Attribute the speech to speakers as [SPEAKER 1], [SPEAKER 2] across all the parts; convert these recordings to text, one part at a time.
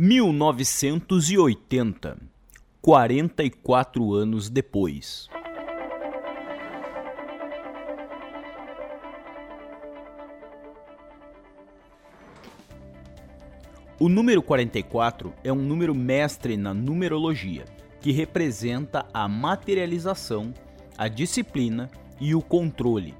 [SPEAKER 1] 1980, 44 anos depois. O número 44 é um número mestre na numerologia, que representa a materialização, a disciplina e o controle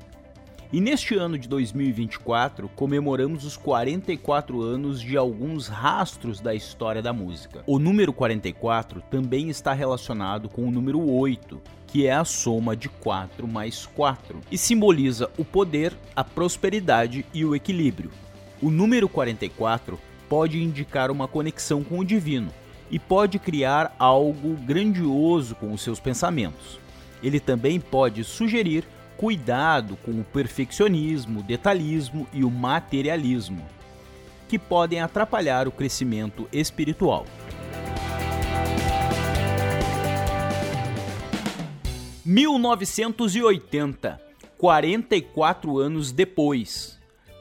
[SPEAKER 1] e neste ano de 2024 comemoramos os 44 anos de alguns rastros da história da música. O número 44 também está relacionado com o número 8, que é a soma de 4 mais 4, e simboliza o poder, a prosperidade e o equilíbrio. O número 44 pode indicar uma conexão com o divino e pode criar algo grandioso com os seus pensamentos. Ele também pode sugerir cuidado com o perfeccionismo, o detalhismo e o materialismo, que podem atrapalhar o crescimento espiritual. (1980), 44 anos depois.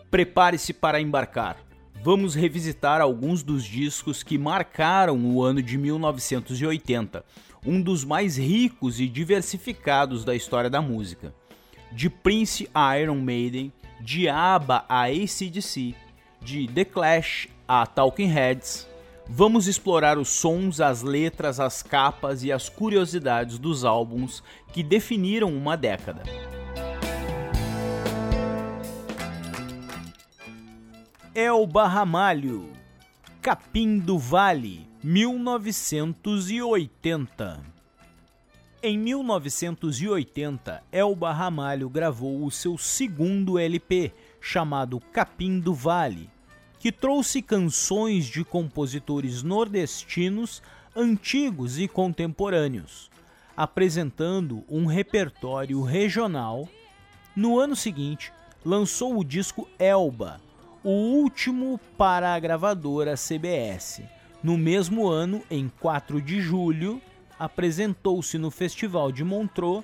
[SPEAKER 1] Prepare-se para embarcar. Vamos revisitar alguns dos discos que marcaram o ano de 1980, um dos mais ricos e diversificados da história da música de Prince a Iron Maiden, de ABBA a ACDC, de The Clash a Talking Heads, vamos explorar os sons, as letras, as capas e as curiosidades dos álbuns que definiram uma década. Elba Ramalho, Capim do Vale, 1980 em 1980, Elba Ramalho gravou o seu segundo LP, chamado Capim do Vale, que trouxe canções de compositores nordestinos antigos e contemporâneos, apresentando um repertório regional. No ano seguinte, lançou o disco Elba, o último para a gravadora CBS. No mesmo ano, em 4 de julho, apresentou-se no Festival de Montreux,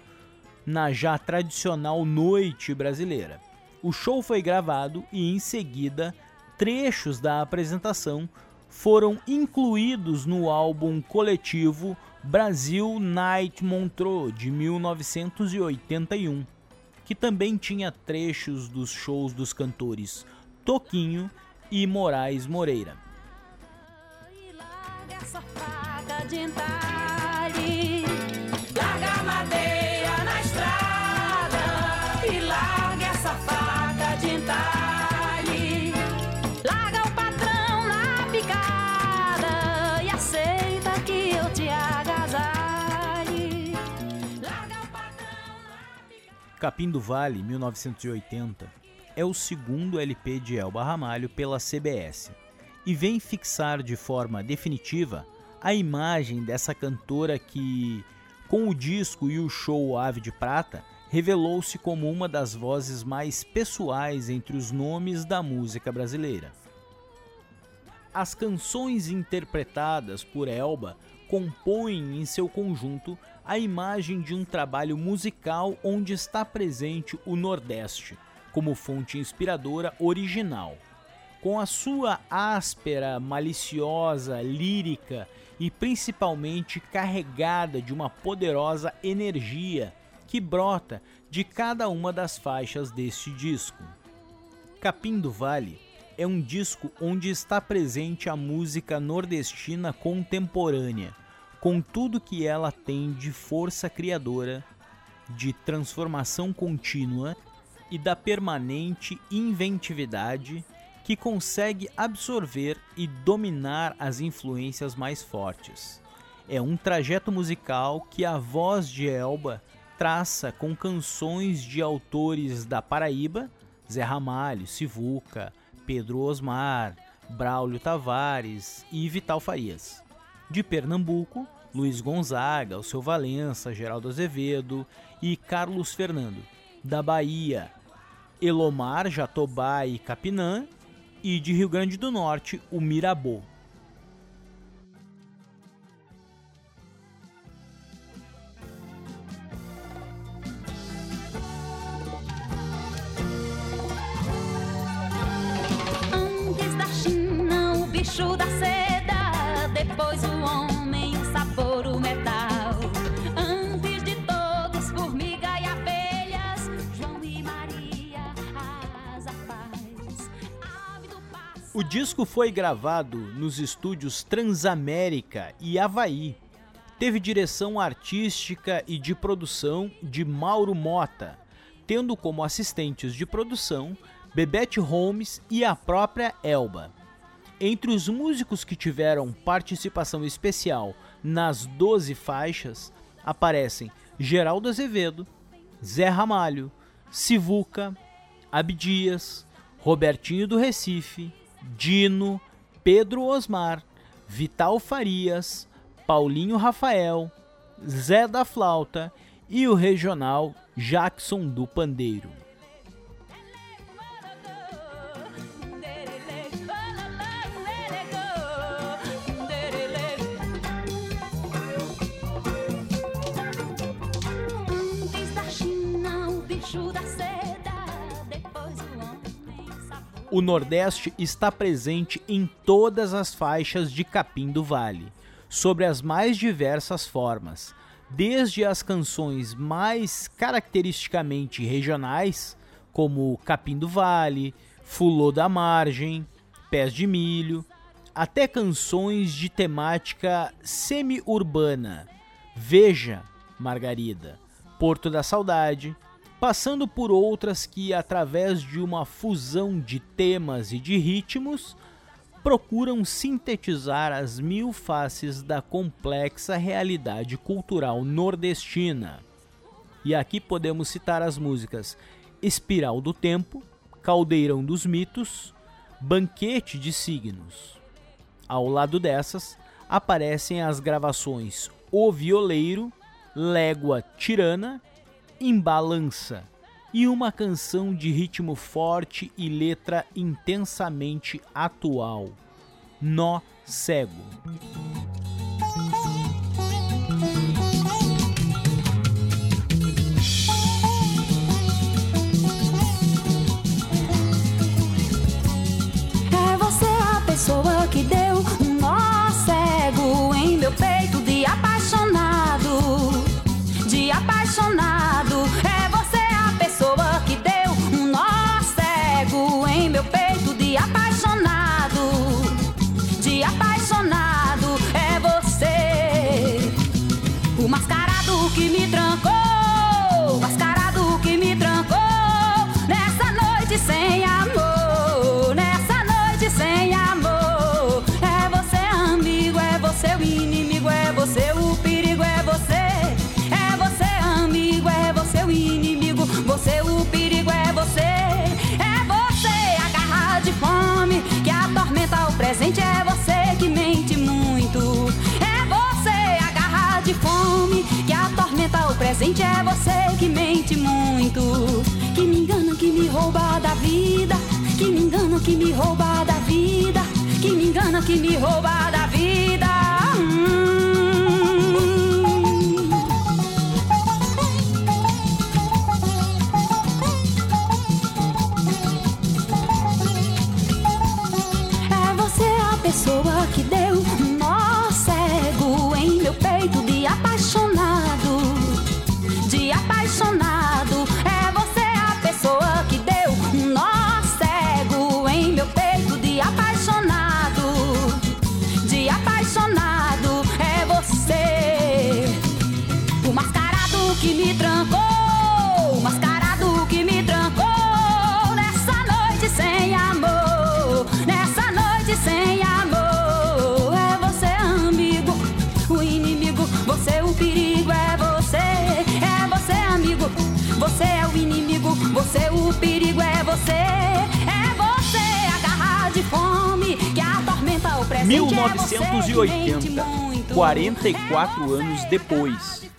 [SPEAKER 1] na já tradicional Noite Brasileira. O show foi gravado e, em seguida, trechos da apresentação foram incluídos no álbum coletivo Brasil Night Montreux de 1981, que também tinha trechos dos shows dos cantores Toquinho e Moraes Moreira. Capim do Vale, 1980, é o segundo LP de Elba Ramalho pela CBS e vem fixar de forma definitiva a imagem dessa cantora que, com o disco e o show Ave de Prata, revelou-se como uma das vozes mais pessoais entre os nomes da música brasileira. As canções interpretadas por Elba compõem em seu conjunto a imagem de um trabalho musical onde está presente o Nordeste como fonte inspiradora original. Com a sua áspera, maliciosa, lírica e principalmente carregada de uma poderosa energia que brota de cada uma das faixas deste disco. Capim do Vale é um disco onde está presente a música nordestina contemporânea com tudo que ela tem de força criadora, de transformação contínua e da permanente inventividade que consegue absorver e dominar as influências mais fortes. É um trajeto musical que a voz de Elba traça com canções de autores da Paraíba, Zé Ramalho, Sivuca, Pedro Osmar, Braulio Tavares e Vital Farias. De Pernambuco, Luiz Gonzaga, o seu Valença, Geraldo Azevedo e Carlos Fernando. Da Bahia, Elomar, Jatobá e Capinã. E de Rio Grande do Norte, o Mirabô.
[SPEAKER 2] O
[SPEAKER 1] disco foi gravado nos estúdios Transamérica e Havaí. Teve direção artística e de produção de Mauro Mota, tendo como assistentes de produção Bebete Holmes e a própria Elba. Entre os músicos que tiveram participação especial nas 12 faixas aparecem Geraldo Azevedo, Zé Ramalho, Sivuca, Abdias, Robertinho do Recife, Dino, Pedro Osmar, Vital Farias, Paulinho Rafael, Zé da Flauta e o regional Jackson do Pandeiro. O Nordeste está presente em todas as faixas de Capim do Vale, sobre as mais diversas formas, desde as canções mais caracteristicamente regionais, como Capim do Vale, Fulô da Margem, Pés de Milho, até canções de temática semi-urbana, Veja, Margarida, Porto da Saudade, passando por outras que, através de uma fusão de temas e de ritmos, procuram sintetizar as mil faces da complexa realidade cultural nordestina. E aqui podemos citar as músicas Espiral do Tempo, Caldeirão dos Mitos, Banquete de Signos. Ao lado dessas, aparecem as gravações O Violeiro, Légua Tirana Embalança e uma canção de ritmo forte e letra intensamente atual, Nó Cego.
[SPEAKER 2] Presente é você que mente muito. Que me engana, que me rouba da vida. Que me engana, que me rouba da vida. Que me engana, que me rouba da vida.
[SPEAKER 1] 1980, é 44 anos depois.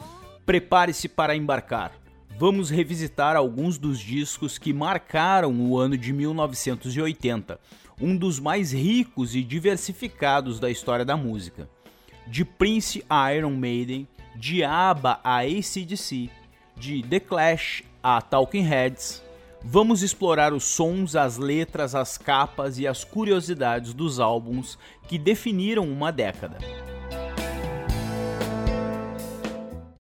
[SPEAKER 1] Prepare-se para embarcar. Vamos revisitar alguns dos discos que marcaram o ano de 1980, um dos mais ricos e diversificados da história da música. De Prince a Iron Maiden, de ABBA a ACDC, de The Clash a Talking Heads, Vamos explorar os sons, as letras, as capas e as curiosidades dos álbuns que definiram uma década.